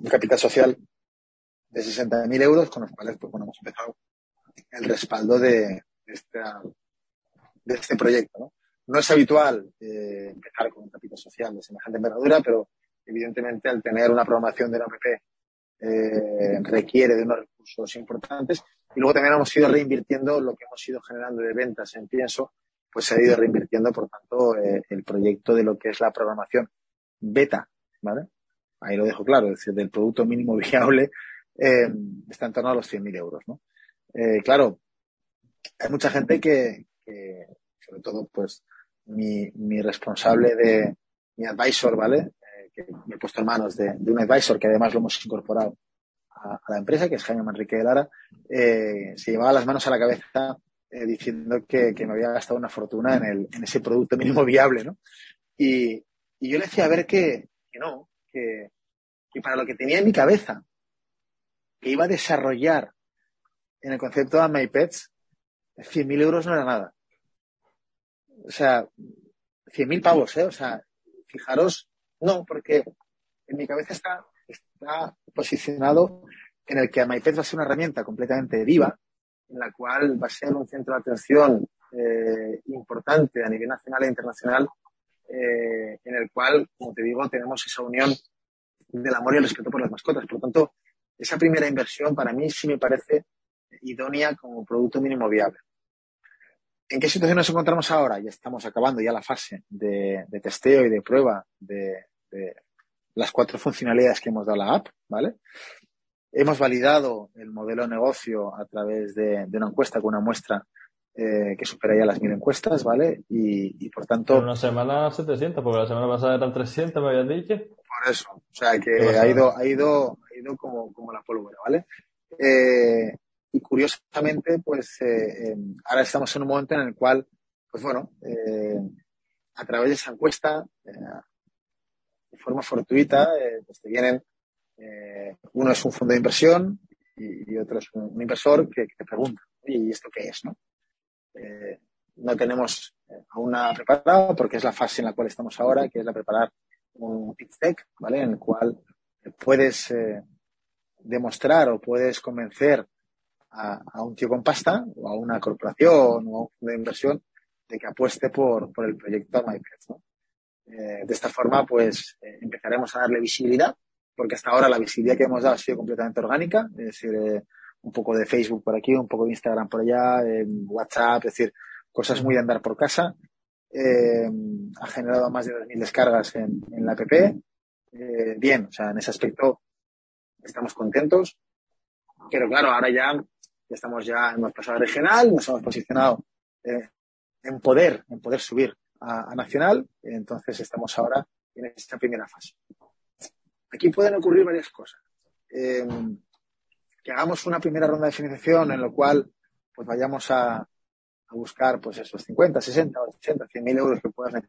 capital social de 60.000 euros, con los cuales pues, bueno, hemos empezado el respaldo de, esta, de este proyecto. ¿no? No es habitual eh, empezar con un capital social de semejante envergadura, pero evidentemente al tener una programación de la OPP eh, requiere de unos recursos importantes. Y luego también hemos ido reinvirtiendo lo que hemos ido generando de ventas en pienso, pues se ha ido reinvirtiendo, por tanto, eh, el proyecto de lo que es la programación beta, ¿vale? Ahí lo dejo claro, es decir, del producto mínimo viable está en torno a los 100.000 euros, ¿no? Claro, hay mucha gente que, sobre todo, pues, mi, mi responsable de, mi advisor, ¿vale? Eh, que me he puesto en manos de, un advisor que además lo hemos incorporado a, la empresa, que es Jaime Manrique de Lara, eh, se llevaba las manos a la cabeza eh, diciendo que, me había gastado una fortuna en, el, en ese producto mínimo viable, ¿no? Y, yo le decía a ver que, que no, que, que para lo que tenía en mi cabeza, que iba a desarrollar en el concepto de MyPets, 100.000 euros no era nada. O sea, 100.000 pavos, ¿eh? O sea, fijaros, no, porque en mi cabeza está está posicionado en el que MyPet va a ser una herramienta completamente viva, en la cual va a ser un centro de atención eh, importante a nivel nacional e internacional, eh, en el cual, como te digo, tenemos esa unión del amor y el respeto por las mascotas. Por lo tanto, esa primera inversión para mí sí me parece idónea como producto mínimo viable. ¿En qué situación nos encontramos ahora? Ya estamos acabando ya la fase de, testeo y de prueba de, las cuatro funcionalidades que hemos dado a la app, ¿vale? Hemos validado el modelo de negocio a través de, una encuesta con una muestra eh, que supera ya las mil encuestas, ¿vale? Y, por tanto... En una semana 700, porque la semana pasada eran 300, me habías dicho. Por eso, o sea que ha ido, ha ido, ha ido como, como la pólvora, ¿vale? Eh, y curiosamente, pues eh, ahora estamos en un momento en el cual, pues bueno, a través de esa encuesta, de forma fortuita, pues te vienen eh, uno es un fondo de inversión y, otro es un, inversor que, te pregunta, ¿y esto qué es? No, eh, no tenemos eh, aún nada preparado porque es la fase en la cual estamos ahora, que es la preparar un pitch ¿vale? En el cual puedes demostrar o puedes convencer a, un tío con pasta o a una corporación o a de inversión de que apueste por, por el proyecto MyPets, ¿no? de esta forma, pues empezaremos a darle visibilidad porque hasta ahora la visibilidad que hemos dado ha sido completamente orgánica, es decir, eh, un poco de Facebook por aquí, un poco de Instagram por allá, WhatsApp, es decir, cosas muy de andar por casa. Eh, ha generado más de 2.000 descargas en, la app. Eh, bien, o sea, en ese aspecto estamos contentos. Pero claro, ahora ya, estamos ya, hemos pasado a regional, nos hemos posicionado en poder, en poder subir a, a nacional. Entonces estamos ahora en esta primera fase. Aquí pueden ocurrir varias cosas. Eh, que hagamos una primera ronda de financiación en lo cual pues vayamos a, buscar pues esos 50, 60, 80, 100 mil euros que puedas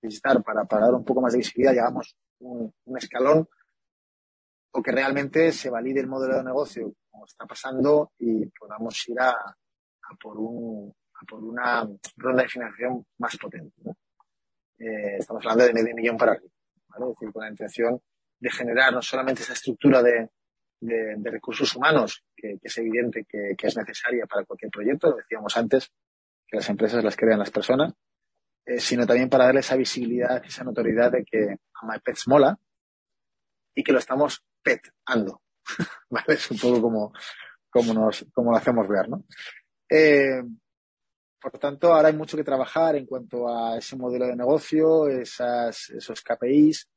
necesitar para, dar un poco más de visibilidad y hagamos un, escalón o que realmente se valide el modelo de negocio como está pasando y podamos ir a, por, un, por una ronda de financiación más potente. Eh, estamos hablando de medio millón para arriba, ¿vale? Es decir, con la intención de generar no solamente esa estructura de, de, recursos humanos, que, es evidente que, es necesaria para cualquier proyecto, lo decíamos antes, que las empresas las crean las personas, eh, sino también para darle esa visibilidad esa notoriedad de que a MyPets mola y que lo estamos petando. ¿Vale? Es un poco como, como, nos, como lo hacemos ver, ¿no? Eh, por tanto, ahora hay mucho que trabajar en cuanto a ese modelo de negocio, esas, esos KPIs,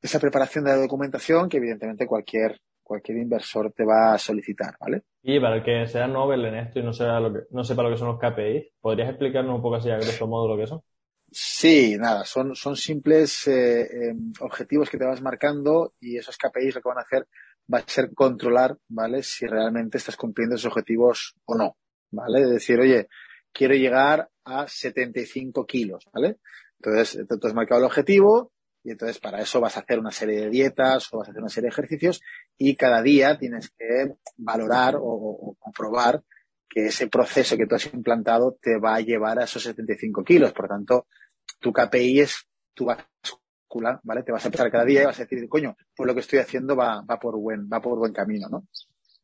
esa preparación de la documentación que evidentemente cualquier, cualquier inversor te va a solicitar, ¿vale? Y para el que sea novel en esto y no, sepa lo que, no sepa lo que son los KPIs, ¿podrías explicarnos un poco así a grosso modo lo que son? Sí, nada, son, son simples eh, em, objetivos que te vas marcando y esos KPIs lo que van a hacer va a ser controlar, ¿vale? Si realmente estás cumpliendo esos objetivos o no, ¿vale? Es decir, oye, quiero llegar a 75 kilos, ¿vale? Entonces, tú has marcado el objetivo, y entonces para eso vas a hacer una serie de dietas o vas a hacer una serie de ejercicios y cada día tienes que valorar o, comprobar que ese proceso que tú has implantado te va a llevar a esos 75 kilos. Por tanto, tu KPI es tu Te vas a empezar cada día y vas a decir, coño, pues lo que estoy haciendo va, va por buen, va por buen camino, ¿no?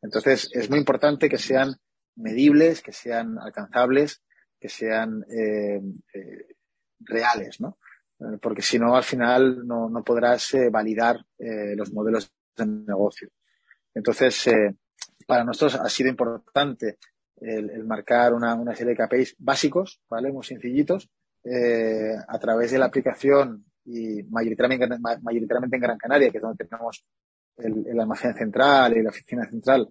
Entonces, es muy importante que sean medibles, que sean alcanzables, que sean eh, eh, reales, ¿no? Eh, porque si no, al final no, no podrás validar los modelos de negocio. Entonces, para nosotros ha sido importante el, marcar una, una, serie de KPIs básicos, ¿vale? Muy sencillitos, a través de la aplicación y mayoritariamente, mayoritariamente en Gran Canaria, que es donde tenemos el, almacén central y la oficina central,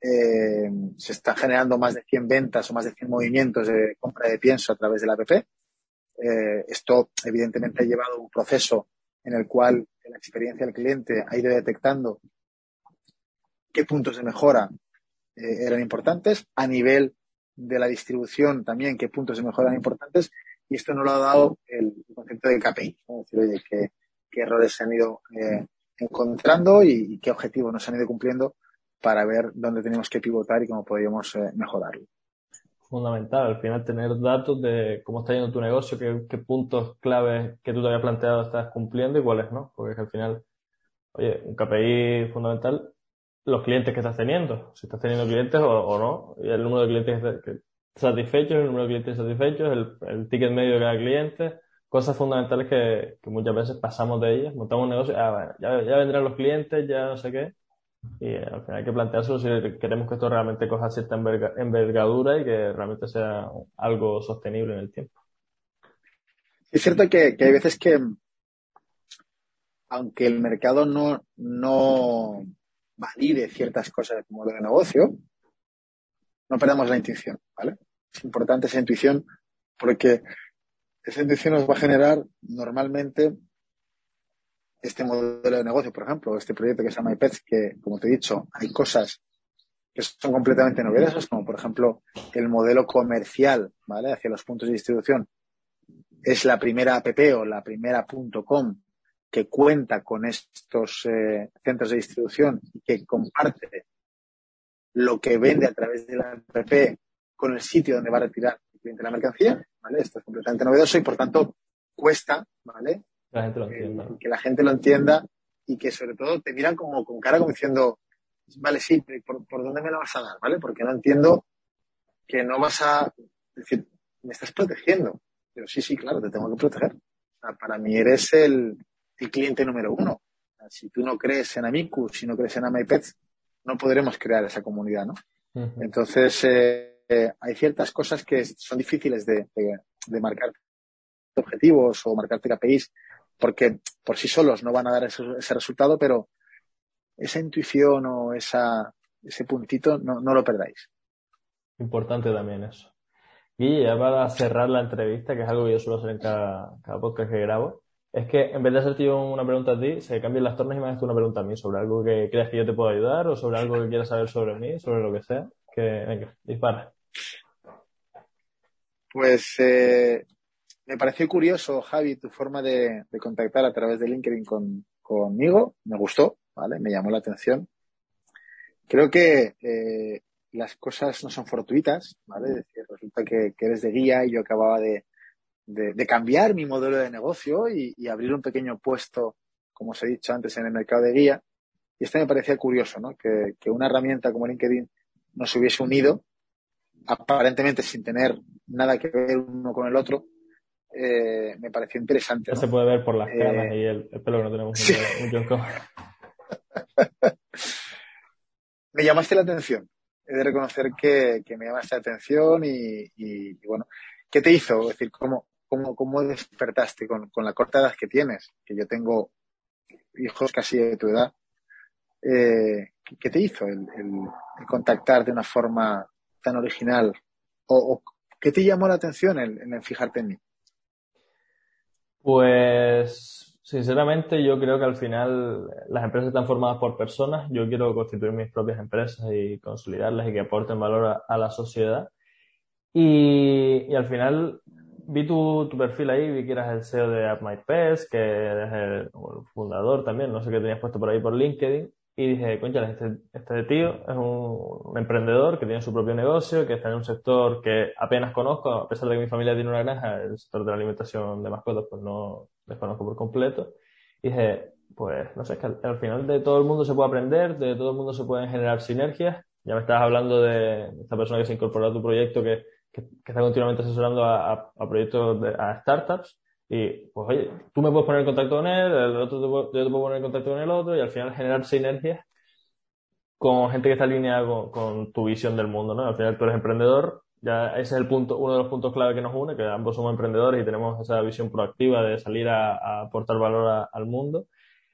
se están generando más de 100 ventas o más de 100 movimientos de compra de pienso a través de la app. Eh, esto, evidentemente, ha llevado un proceso en el cual la experiencia del cliente ha ido detectando qué puntos de mejora eh, eran importantes, a nivel de la distribución también qué puntos de mejora eran importantes, y esto no lo ha dado el concepto de KPI, es decir, qué, errores se han ido eh, encontrando y, qué objetivos nos han ido cumpliendo para ver dónde tenemos que pivotar y cómo podríamos mejorarlo. Fundamental al final tener datos de cómo está yendo tu negocio, qué, puntos claves que tú te habías planteado estás cumpliendo y cuáles no, porque al final oye, un KPI fundamental, los clientes que estás teniendo, si estás teniendo clientes o, no, y el número de clientes satisfechos, el número de clientes satisfechos, el, el ticket medio de cada cliente, cosas fundamentales que, muchas veces pasamos de ellas, montamos un negocio, ah, ya, ya vendrán los clientes, ya no sé qué, y eh, al final hay que planteárselo si queremos que esto realmente coja cierta envergadura y que realmente sea algo sostenible en el tiempo. Es cierto que, hay veces que, aunque el mercado no, no valide ciertas cosas como de negocio, no perdamos la intuición, ¿vale? Es importante esa intuición porque esa intuición nos va a generar normalmente este modelo de negocio, por ejemplo, este proyecto que se llama iPets, que, como te he dicho, hay cosas que son completamente novedosas, como por ejemplo el modelo comercial, ¿vale? Hacia los puntos de distribución. Es la primera app o la primera .com que cuenta con estos eh, centros de distribución y que comparte lo que vende a través de la app con el sitio donde va a retirar el cliente la mercancía, ¿vale? Esto es completamente novedoso y por tanto cuesta, ¿vale? La gente lo entienda. Eh, que la gente lo entienda y que sobre todo te miran como con cara como diciendo, vale, sí, ¿por, ¿por dónde me la vas a dar? ¿Vale? Porque no entiendo que no vas a decir, me estás protegiendo. Pero sí, sí, claro, te tengo que proteger. para mí eres el, el cliente número uno. Si tú no crees en Amicus, si no crees en AmyPets, no podremos crear esa comunidad, ¿no? Entonces, eh, eh, hay ciertas cosas que son difíciles de, de, marcar objetivos o marcarte KPIs porque por sí solos no van a dar ese, resultado, pero esa intuición o esa, ese puntito no, no lo perdáis. Importante también eso. Y ya para cerrar la entrevista, que es algo que yo suelo hacer en cada, podcast que grabo, es que en vez de hacerte una pregunta a ti, se cambien las tornas y me haces una pregunta a mí sobre algo que creas que yo te puedo ayudar o sobre algo que quieras saber sobre mí, sobre lo que sea. Que, venga, dispara. Pues eh, me pareció curioso, Javi, tu forma de, contactar a través de LinkedIn conmigo. Me gustó, ¿vale? Me llamó la atención. Creo que eh, las cosas no son fortuitas, ¿vale? Es decir, resulta que, eres de guía y yo acababa de, cambiar mi modelo de negocio y, abrir un pequeño puesto, como os he dicho antes, en el mercado de guía. Y esto me parecía curioso, ¿no? Que, que una herramienta como LinkedIn nos hubiese unido, aparentemente sin tener nada que ver uno con el otro, eh, me pareció interesante. ¿no? se puede ver por las caras eh, y el, pelo que no tenemos sí. mucho, Me llamaste la atención. He de reconocer que, me llamaste la atención y, bueno, ¿qué te hizo? Es decir, ¿cómo, cómo, cómo despertaste con, la corta edad que tienes? Que yo tengo hijos casi de tu edad. Eh, ¿Qué te hizo el, contactar de una forma original? ¿O, qué te llamó la atención en, en fijarte en mí? Pues, sinceramente, yo creo que al final las empresas están formadas por personas. Yo quiero constituir mis propias empresas y consolidarlas y que aporten valor a, la sociedad. Y, al final vi tu, perfil ahí, vi que eras el CEO de AppMyPest, que eres el, fundador también, no sé qué tenías puesto por ahí por LinkedIn. Y dije, concha, este, este tío es un, emprendedor que tiene su propio negocio, que está en un sector que apenas conozco, a pesar de que mi familia tiene una granja, el sector de la alimentación de mascotas, pues no desconozco por completo. Y dije, pues no sé, es que al, final de todo el mundo se puede aprender, de todo el mundo se pueden generar sinergias. Ya me estabas hablando de esta persona que se incorporó a tu proyecto, que, que, está continuamente asesorando a, a, proyectos, de, a startups. Y, pues, oye, tú me puedes poner en contacto con él, el otro yo te puedo poner en contacto con el otro, y al final generar sinergias con gente que está alineada con, tu visión del mundo, ¿no? Al final tú eres emprendedor, ya ese es el punto, uno de los puntos clave que nos une, que ambos somos emprendedores y tenemos esa visión proactiva de salir a, aportar valor al mundo.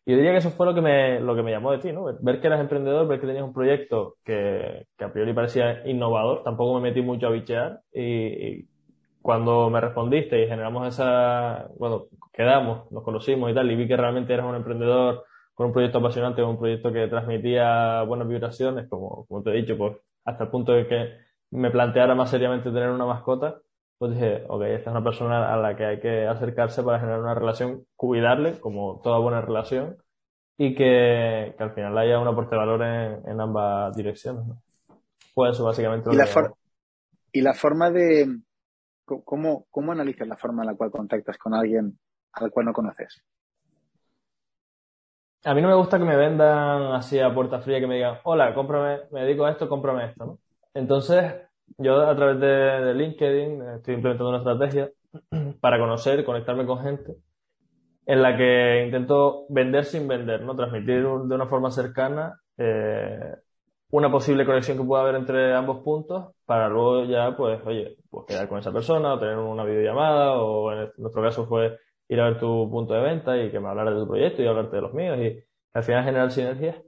Y yo diría que eso fue lo que me, lo que me llamó de ti, ¿no? Ver que eras emprendedor, ver que tenías un proyecto que, que a priori parecía innovador, tampoco me metí mucho a bichear y cuando me respondiste y generamos esa, bueno, quedamos, nos conocimos y tal, y vi que realmente eras un emprendedor con un proyecto apasionante, con un proyecto que transmitía buenas vibraciones, como, como te he dicho, pues hasta el punto de que me planteara más seriamente tener una mascota, pues dije, ok, esta es una persona a la que hay que acercarse para generar una relación, cuidarle, como toda buena relación, y que, al final haya un aporte de valor en, ambas direcciones. ¿no? Pues eso básicamente. ¿Y, la y la forma de, ¿Cómo, ¿Cómo analizas la forma en la cual contactas con alguien al cual no conoces? a mí no me gusta que me vendan así a puerta fría, que me digan, hola, cómprame, me dedico a esto, cómprame esto, ¿no? Entonces, yo a través de, LinkedIn estoy implementando una estrategia para conocer, conectarme con gente en la que intento vender sin vender, ¿no? Transmitir de una forma cercana eh, una posible conexión que pueda haber entre ambos puntos para luego ya, pues, oye, pues quedar con esa persona o tener una videollamada o en nuestro caso fue ir a ver tu punto de venta y que me hablara de tu proyecto y hablarte de los míos y al final generar sinergias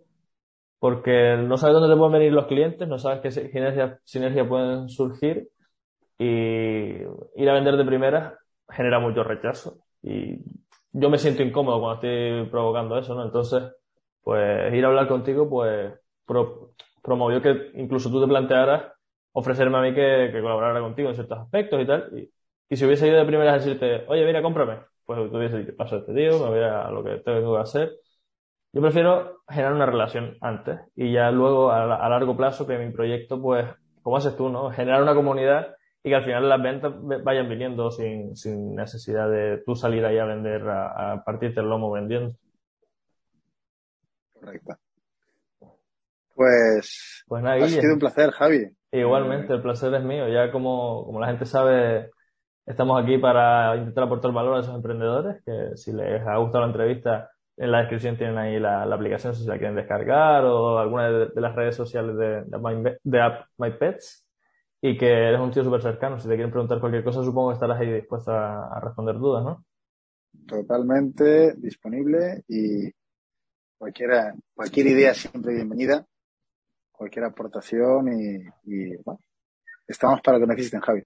porque no sabes dónde te pueden venir los clientes, no sabes qué sinergias sinergia pueden surgir y ir a vender de primera genera mucho rechazo y yo me siento incómodo cuando estoy provocando eso, ¿no? Entonces, pues ir a hablar contigo, pues promovió que incluso tú te plantearas ofrecerme a mí que, colaborara contigo en ciertos aspectos y tal. Y, y, si hubiese ido de primera a decirte, oye, mira, cómprame, pues tú hubiese dicho, paso este tío, me voy a lo que tengo que hacer. Yo prefiero generar una relación antes y ya luego a, a largo plazo que mi proyecto, pues, como haces tú, ¿no? Generar una comunidad y que al final las ventas vayan viniendo sin, sin necesidad de tú salir ahí a vender, a, partirte el lomo vendiendo. Correcto. Pues, pues nada, ha sido un placer, Javi. Igualmente, el placer es mío. Ya como, como la gente sabe, estamos aquí para intentar aportar valor a esos emprendedores, que si les ha gustado la entrevista, en la descripción tienen ahí la, aplicación si la quieren descargar o alguna de, las redes sociales de, de, de App My Pets y que eres un tío súper cercano. Si te quieren preguntar cualquier cosa, supongo que estarás ahí dispuesto a, responder dudas, ¿no? Totalmente disponible y cualquiera, cualquier idea siempre bienvenida, cualquier aportación y, bueno, estamos para lo que necesiten, Javi.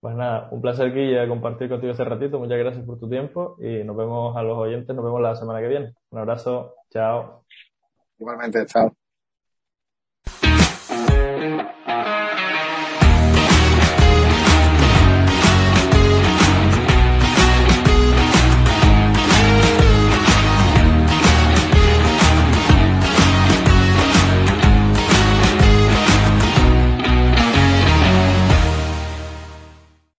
Pues nada, un placer, Guille, compartir contigo este ratito. Muchas gracias por tu tiempo y nos vemos a los oyentes, nos vemos la semana que viene. Un abrazo, chao. Igualmente, chao.